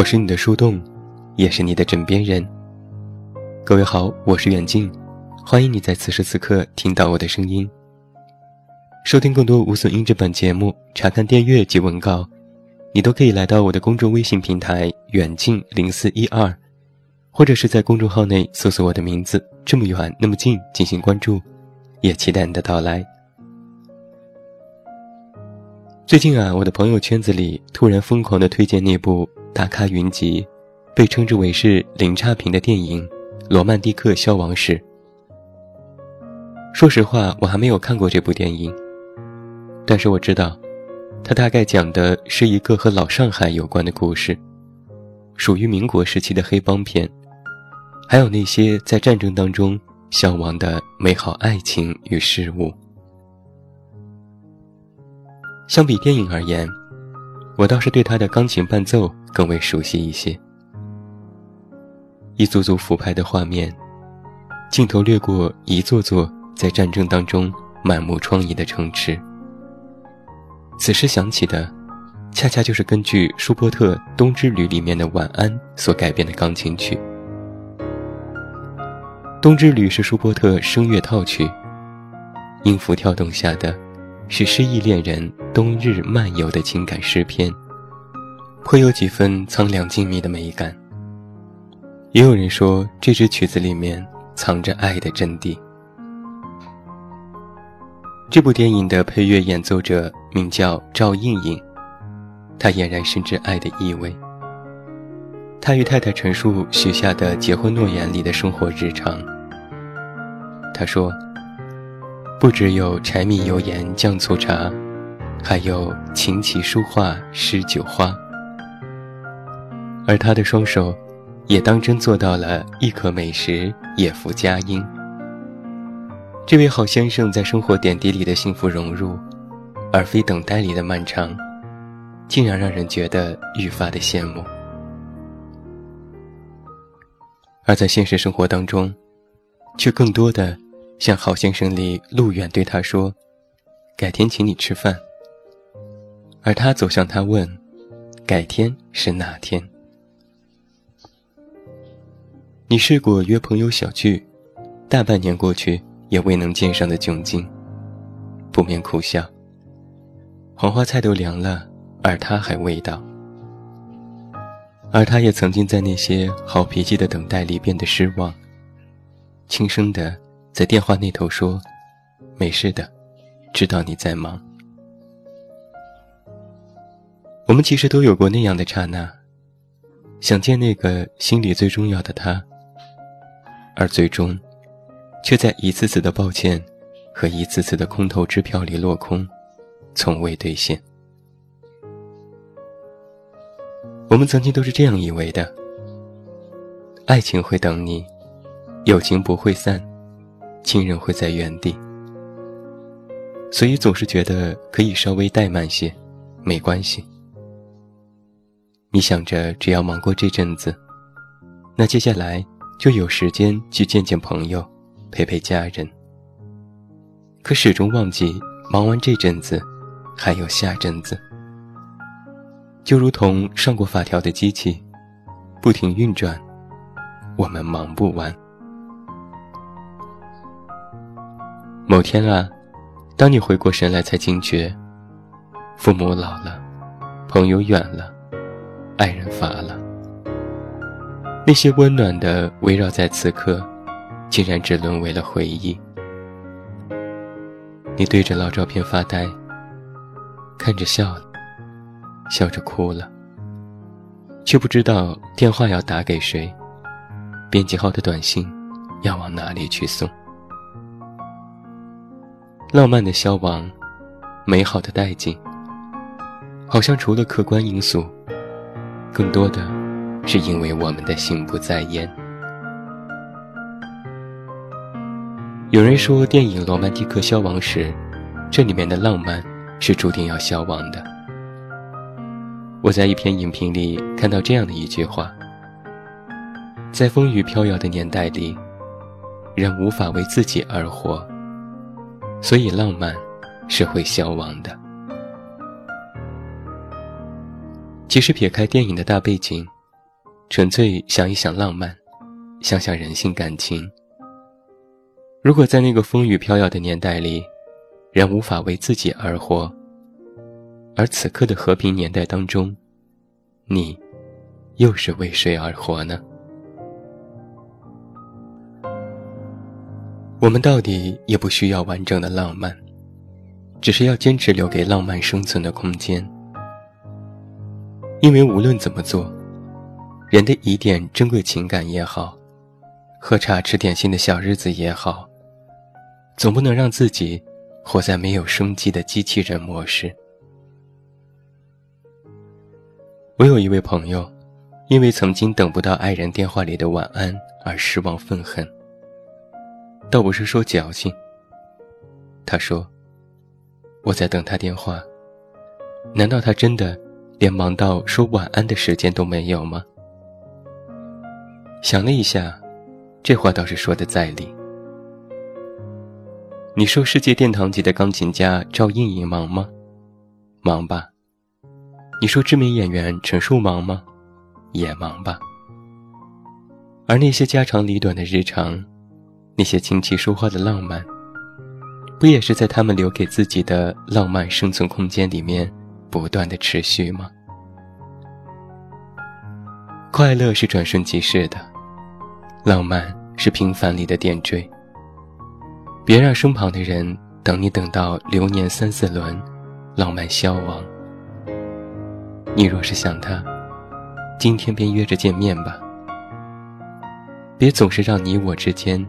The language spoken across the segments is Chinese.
我是你的树洞，也是你的枕边人。各位好，我是远近，欢迎你在此时此刻听到我的声音。收听更多无损音质版节目，查看电阅及文稿，你都可以来到我的公众微信平台远近零四一二，或者是在公众号内搜索我的名字“这么远那么近”进行关注，也期待你的到来。最近啊，我的朋友圈子里突然疯狂的推荐那部。大咖云集，被称之为是零差评的电影《罗曼蒂克消亡史》。说实话，我还没有看过这部电影，但是我知道，它大概讲的是一个和老上海有关的故事，属于民国时期的黑帮片，还有那些在战争当中消亡的美好爱情与事物。相比电影而言。我倒是对他的钢琴伴奏更为熟悉一些。一组组俯拍的画面，镜头掠过一座座在战争当中满目疮痍的城池。此时想起的，恰恰就是根据舒伯特《冬之旅》里面的晚安所改编的钢琴曲。《冬之旅》是舒伯特声乐套曲，音符跳动下的。是失意恋人冬日漫游的情感诗篇，颇有几分苍凉静谧的美感。也有人说，这支曲子里面藏着爱的真谛。这部电影的配乐演奏者名叫赵胤胤，他俨然深知爱的意味。他与太太陈述许下的结婚诺言里的生活日常。他说。不只有柴米油盐酱醋茶，还有琴棋书画诗酒花。而他的双手，也当真做到了亦可美食也附佳音。这位好先生在生活点滴里的幸福融入，而非等待里的漫长，竟然让人觉得愈发的羡慕。而在现实生活当中，却更多的。像《好先生》里陆远对他说：“改天请你吃饭。”而他走向他问：“改天是哪天？”你试过约朋友小聚，大半年过去也未能见上的窘境，不免苦笑。黄花菜都凉了，而他还未到。而他也曾经在那些好脾气的等待里变得失望，轻声的。在电话那头说：“没事的，知道你在忙。”我们其实都有过那样的刹那，想见那个心里最重要的他，而最终，却在一次次的抱歉和一次次的空头支票里落空，从未兑现。我们曾经都是这样以为的：爱情会等你，友情不会散。亲人会在原地，所以总是觉得可以稍微怠慢些，没关系。你想着只要忙过这阵子，那接下来就有时间去见见朋友，陪陪家人。可始终忘记，忙完这阵子，还有下阵子。就如同上过发条的机器，不停运转，我们忙不完。某天啊，当你回过神来，才惊觉，父母老了，朋友远了，爱人乏了。那些温暖的围绕在此刻，竟然只沦为了回忆。你对着老照片发呆，看着笑了，笑着哭了，却不知道电话要打给谁，编辑号的短信要往哪里去送。浪漫的消亡，美好的殆尽，好像除了客观因素，更多的是因为我们的心不在焉。有人说，电影《罗曼蒂克消亡史》，这里面的浪漫是注定要消亡的。我在一篇影评里看到这样的一句话：在风雨飘摇的年代里，人无法为自己而活。所以，浪漫是会消亡的。其实，撇开电影的大背景，纯粹想一想浪漫，想想人性感情。如果在那个风雨飘摇的年代里，人无法为自己而活，而此刻的和平年代当中，你又是为谁而活呢？我们到底也不需要完整的浪漫，只是要坚持留给浪漫生存的空间。因为无论怎么做，人的一点珍贵情感也好，喝茶吃点心的小日子也好，总不能让自己活在没有生机的机器人模式。我有一位朋友，因为曾经等不到爱人电话里的晚安而失望愤恨。倒不是说矫情。他说：“我在等他电话，难道他真的连忙到说晚安的时间都没有吗？”想了一下，这话倒是说的在理。你说世界殿堂级的钢琴家赵胤胤忙吗？忙吧。你说知名演员陈数忙吗？也忙吧。而那些家长里短的日常。那些琴棋书画的浪漫，不也是在他们留给自己的浪漫生存空间里面不断的持续吗？快乐是转瞬即逝的，浪漫是平凡里的点缀。别让身旁的人等你等到流年三四轮，浪漫消亡。你若是想他，今天便约着见面吧。别总是让你我之间。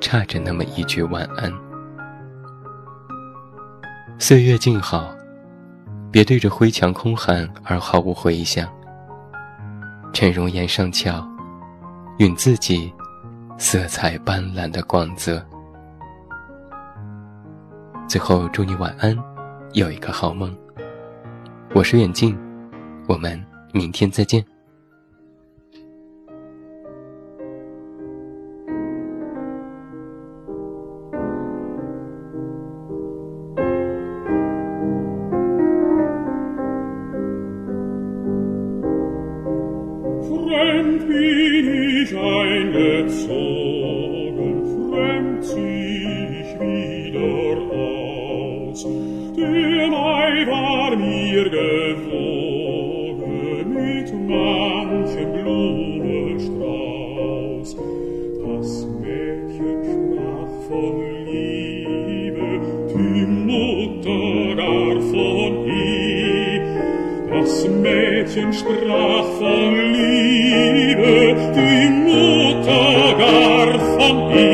差着那么一句晚安。岁月静好，别对着灰墙空喊而毫无回响。趁容颜尚俏，允自己色彩斑斓的光泽。最后祝你晚安，有一个好梦。我是远近，我们明天再见。mich eingezogen, fremd zieh ich wieder aus. Der Mai war mir gewogen mit manchem Blumenstrauß. Das Mädchen sprach von Liebe, die Mutter gar von ihm. Das Mädchen sprach von Liebe, die You.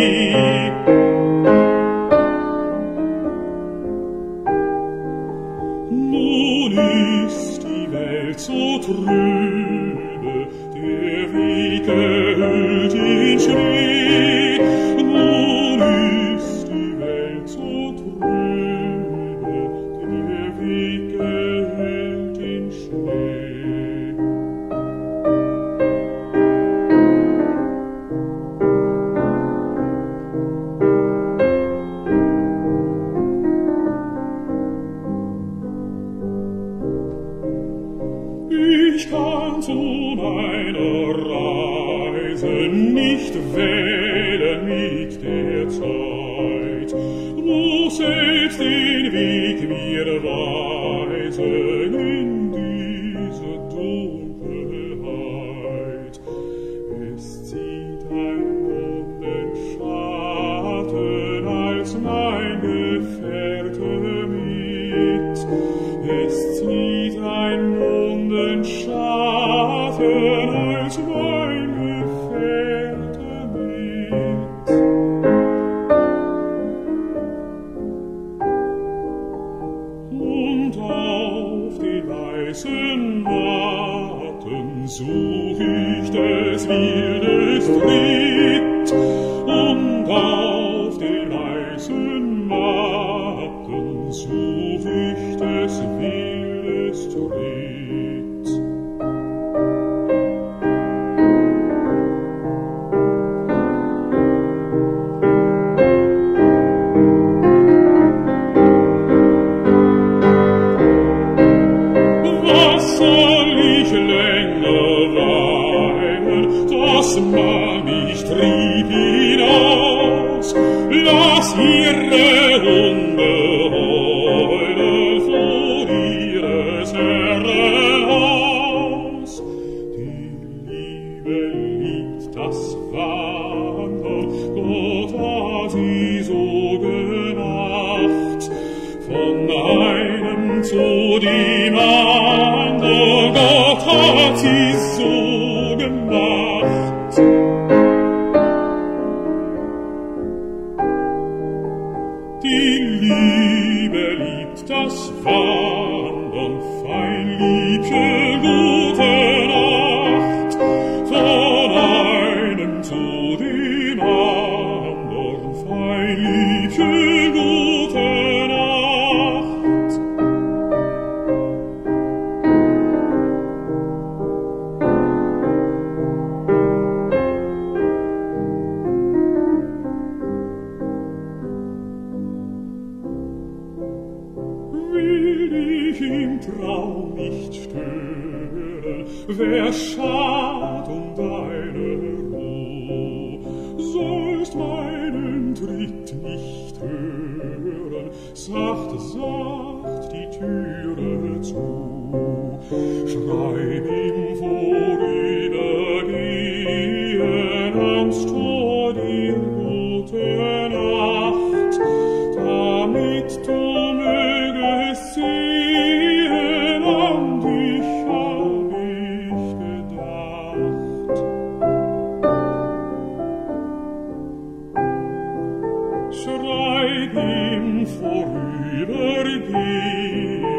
ich kann zu meiner Reise nicht wählen mit der Zeit, nur selbst den Weg mir weisen, dessen Warten such ich des Wildes Frieden. Liebe liebt das Wandern, Gott hat sie so gemacht, von einem zu dem anderen, Gott hat sie so gemacht. Die Liebe liebt das Wandern, fein Liebchen, wer schad um deine Ruh, sollst meinen Tritt nicht hören, sacht, sacht die Türe zu, schreib schreit im vorüber gehen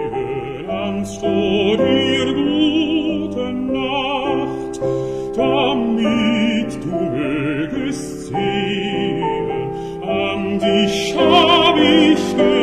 ans Tod dir gute Nacht, damit du mögest sehen, an dich hab ich gedacht.